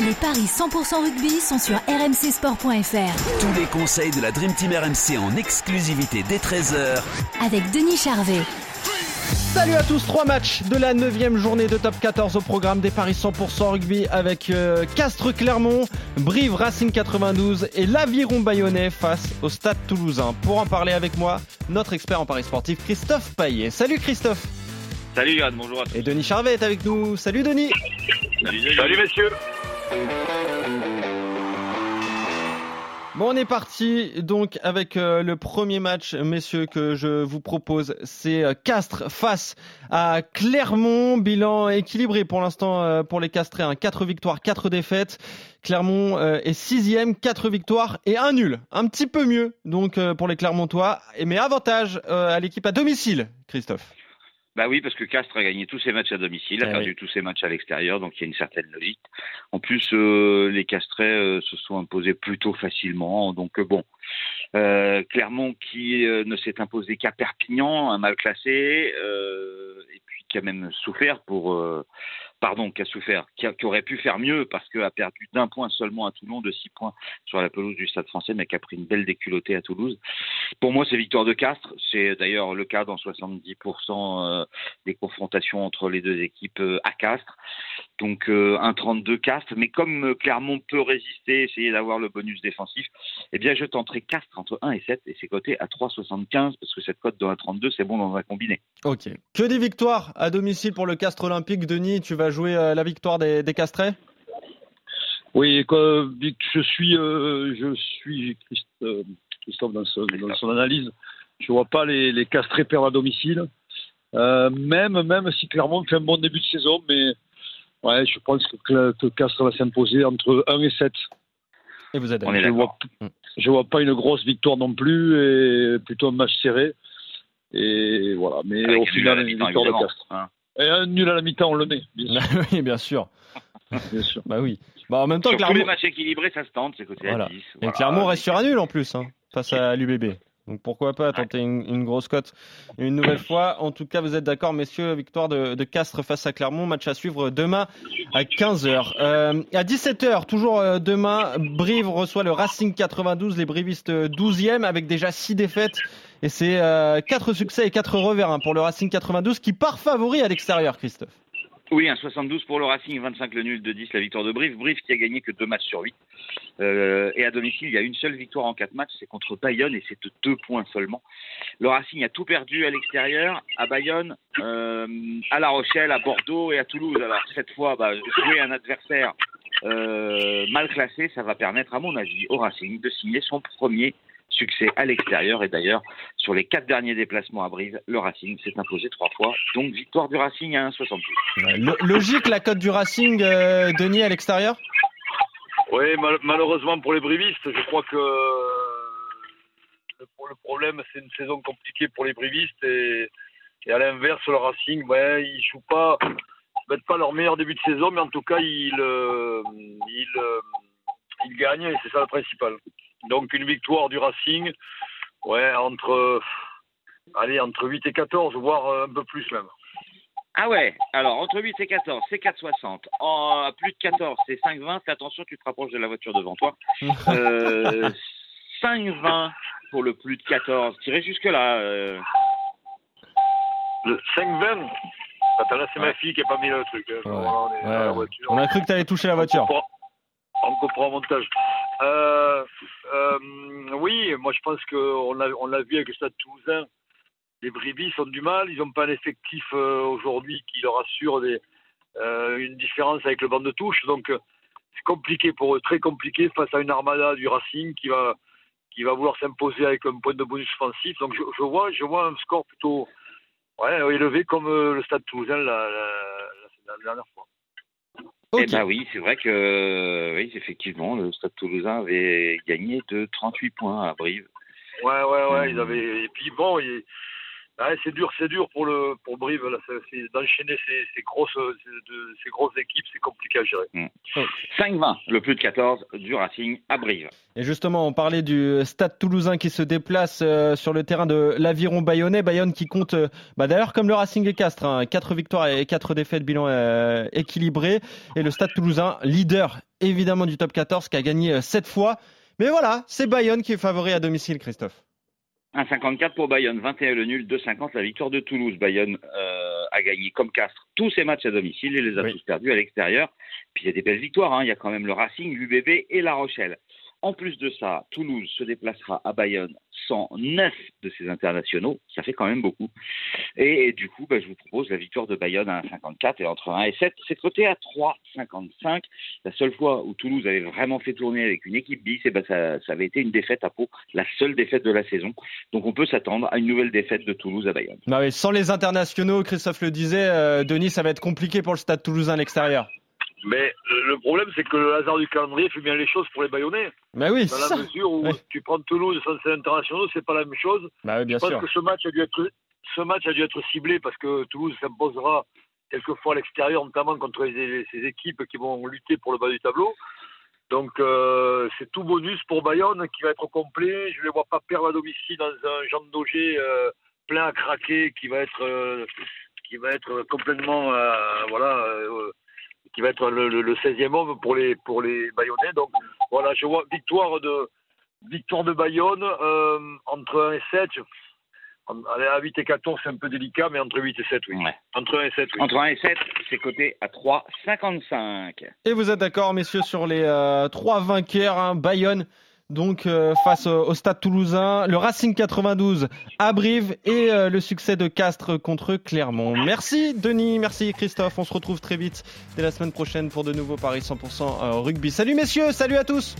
Les paris 100% rugby sont sur rmcsport.fr. Tous les conseils de la Dream Team RMC en exclusivité dès 13h avec Denis Charvet. Salut à tous, trois matchs de la 9 journée de top 14 au programme des paris 100% rugby avec euh, Castres Clermont, Brive Racing 92 et l'Aviron Bayonnais face au Stade Toulousain. Pour en parler avec moi, notre expert en paris sportif Christophe Paillet. Salut Christophe Salut Yann, bonjour à tous. Et Denis Charvet est avec nous. Salut Denis Salut, salut messieurs Bon, on est parti donc avec euh, le premier match, messieurs, que je vous propose. C'est euh, Castres face à Clermont. Bilan équilibré pour l'instant euh, pour les Castrés. Hein. 4 victoires, 4 défaites. Clermont est sixième, 4 victoires et un nul. Un petit peu mieux donc pour les Clermontois. Mais avantage à l'équipe à domicile, Christophe. Bah oui, parce que Castres a gagné tous ses matchs à domicile, a eh perdu tous ses matchs à l'extérieur, donc il y a une certaine logique. En plus, euh, les Castrais euh, se sont imposés plutôt facilement, donc euh, bon. Clermont qui ne s'est imposé qu'à Perpignan, un mal classé, et puis qui a même souffert pour pardon, qui a souffert, qui, aurait pu faire mieux parce qu'elle a perdu d'un point seulement à Toulon, de six points sur la pelouse du Stade français, mais qui a pris une belle déculottée à Toulouse. Pour moi, c'est victoire de Castres. C'est d'ailleurs le cas dans 70% euh, des confrontations entre les deux équipes euh, à Castres. Donc euh, un 32 Castres. Mais comme Clermont peut résister, essayer d'avoir le bonus défensif, eh bien je tenterai Castres entre 1 et 7 et c'est coté à 3,75 parce que cette cote dans la 32, c'est bon dans un combiné. Ok. Que des victoires à domicile pour le Castres Olympique. Denis, tu vas jouer la victoire des, des Castrés Oui, je suis, euh, je suis euh, Christophe dans son, analyse. Je ne vois pas les, les Castrés perdre à domicile. même, même si Clermont fait un bon début de saison, mais ouais, je pense que, que Castres va s'imposer entre 1 et 7. Et vous êtes je ne vois, je vois pas une grosse victoire non plus, et plutôt un match serré. Et voilà, mais au final, une victoire de Castres. Hein. Et un nul à la mi-temps, on le met. Bien sûr. oui, bien sûr. bien sûr. Bah oui. Bah en même temps, sur Clermont... tous les matchs équilibrés, ça se tente, c'est côté voilà. à 10. Et Clermont reste sur un nul en plus, hein, face à l'UBB. Donc pourquoi pas tenter une, grosse cote une nouvelle fois. En tout cas, vous êtes d'accord, messieurs, victoire de, de, Castres face à Clermont. Match à suivre demain à 15h. Euh, à 17h, toujours euh, demain, Brive reçoit le Racing 92, les Brivistes 12e avec déjà 6 défaites. Et c'est euh, 4 succès et 4 revers hein, pour le Racing 92 qui part favori à l'extérieur, Christophe. Oui, un 72 pour le Racing, 25 le nul de 10, la victoire de Brive. Brive qui a gagné que 2 matchs sur 8. Euh, et à domicile, il y a une seule victoire en 4 matchs, c'est contre Bayonne et c'est de 2 points seulement. Le Racing a tout perdu à l'extérieur, à Bayonne, euh, à La Rochelle, à Bordeaux et à Toulouse. Alors cette fois, bah, jouer un adversaire euh, mal classé, ça va permettre, à mon avis, au Racing de signer son premier succès à l'extérieur. Et d'ailleurs, sur les quatre derniers déplacements à Brive, le Racing s'est imposé trois fois. Donc victoire du Racing à 1,72. logique la cote du Racing, euh, Denis, à l'extérieur? Oui, malheureusement pour les brivistes, je crois que le problème, c'est une saison compliquée pour les brivistes. Et, à l'inverse, le Racing, ouais, ils ne jouent pas, peut-être pas leur meilleur début de saison, mais en tout cas, ils, euh, ils, euh, ils gagnent et c'est ça le principal. Donc une victoire du Racing, ouais, entre, allez, entre 8 et 14, voire euh, un peu plus même. Ah ouais, alors entre 8 et 14, c'est 4,60. En plus de 14, c'est 5,20. Fais attention, tu te rapproches de la voiture devant toi. Euh, 5,20 pour le plus de 14. Tirez jusque-là. Euh. Le 5,20 Attends, là, c'est ma fille qui n'a pas mis le truc. Hein. On, a cru que tu avais touché la voiture. On comprend, montage. Euh, euh, oui, moi je pense qu'on l'a, on vu avec le Stade Toulousain. Les Bribis ont du mal, ils n'ont pas un effectif euh, aujourd'hui qui leur assure des, une différence avec le banc de touche. Donc c'est compliqué pour eux, très compliqué face à une armada du Racing qui va, qui va vouloir s'imposer avec un point de bonus offensif. Donc je, vois, je vois un score plutôt ouais, élevé comme le Stade Toulousain la, la dernière fois. Eh ben oui, c'est vrai que oui, effectivement, le Stade Toulousain avait gagné de 38 points à Brive. Ouais, ouais, ouais, ils avaient. Et puis bon, il... Ouais, c'est dur, c'est dur pour le pour Brive là, d'enchaîner ces, ces, grosses ces grosses équipes, c'est compliqué à gérer. Mm. 5-20, le plus de 14 du Racing à Brive. Et justement, on parlait du Stade Toulousain qui se déplace euh, sur le terrain de l'Aviron Bayonnais, Bayonne qui compte, euh, bah, d'ailleurs comme le Racing et Castres, hein, 4 victoires et 4 défaites, bilan euh, équilibré, et le Stade Toulousain, leader évidemment du top 14, qui a gagné 7 fois. Mais voilà, c'est Bayonne qui est favori à domicile, Christophe. 1,54 pour Bayonne, 21 le nul, 2,50 la victoire de Toulouse. Bayonne euh, a gagné comme Castres tous ses matchs à domicile et les a Oui. tous perdus à l'extérieur. Puis il y a des belles victoires, hein. il y a quand même le Racing, l'UBB et La Rochelle. En plus de ça, Toulouse se déplacera à Bayonne sans neuf de ses internationaux, ça fait quand même beaucoup. Et, du coup, bah, je vous propose la victoire de Bayonne à 1,54 et entre 1 et 7, c'est coté à 3,55. La seule fois où Toulouse avait vraiment fait tourner avec une équipe bis, ça, ça avait été une défaite à Pau, la seule défaite de la saison. Donc on peut s'attendre à une nouvelle défaite de Toulouse à Bayonne. Bah oui, sans les internationaux, Christophe le disait, euh, Denis, ça va être compliqué pour le Stade Toulousain à l'extérieur. Mais euh, le problème, c'est que le hasard du calendrier fait bien les choses pour les Bayonnais. Bah oui, Dans c'est la ça. mesure où Oui. tu prends Toulouse sans ses internationaux, c'est pas la même chose. Bah oui, bien Je pense sûr. que ce match a dû être ce match a dû être ciblé parce que Toulouse s'imposera quelquefois à l'extérieur, notamment contre ces équipes qui vont lutter pour le bas du tableau. Donc euh, c'est tout bonus pour Bayonne qui va être complet. Je ne les vois pas perdre à domicile dans un Jean Daugé euh, plein à craquer qui va être euh, qui va être complètement voilà qui va être le, le, le 16e homme pour les pour les Bayonnais. Donc voilà, je vois victoire de victoire de Bayonne euh, entre 1 et 7. Allez, à 8 et 14, c'est un peu délicat, mais entre 8 et 7, oui. Ouais. Entre 1 et 7, oui. Entre 1 et 7, c'est coté à 3,55. Et vous êtes d'accord, messieurs, sur les euh, trois vainqueurs, hein, Bayonne, donc euh, face au, Stade Toulousain, le Racing 92 à Brive et euh, le succès de Castres contre Clermont. Merci Denis, merci Christophe. On se retrouve très vite dès la semaine prochaine pour de nouveaux paris 100% rugby. Salut messieurs, salut à tous.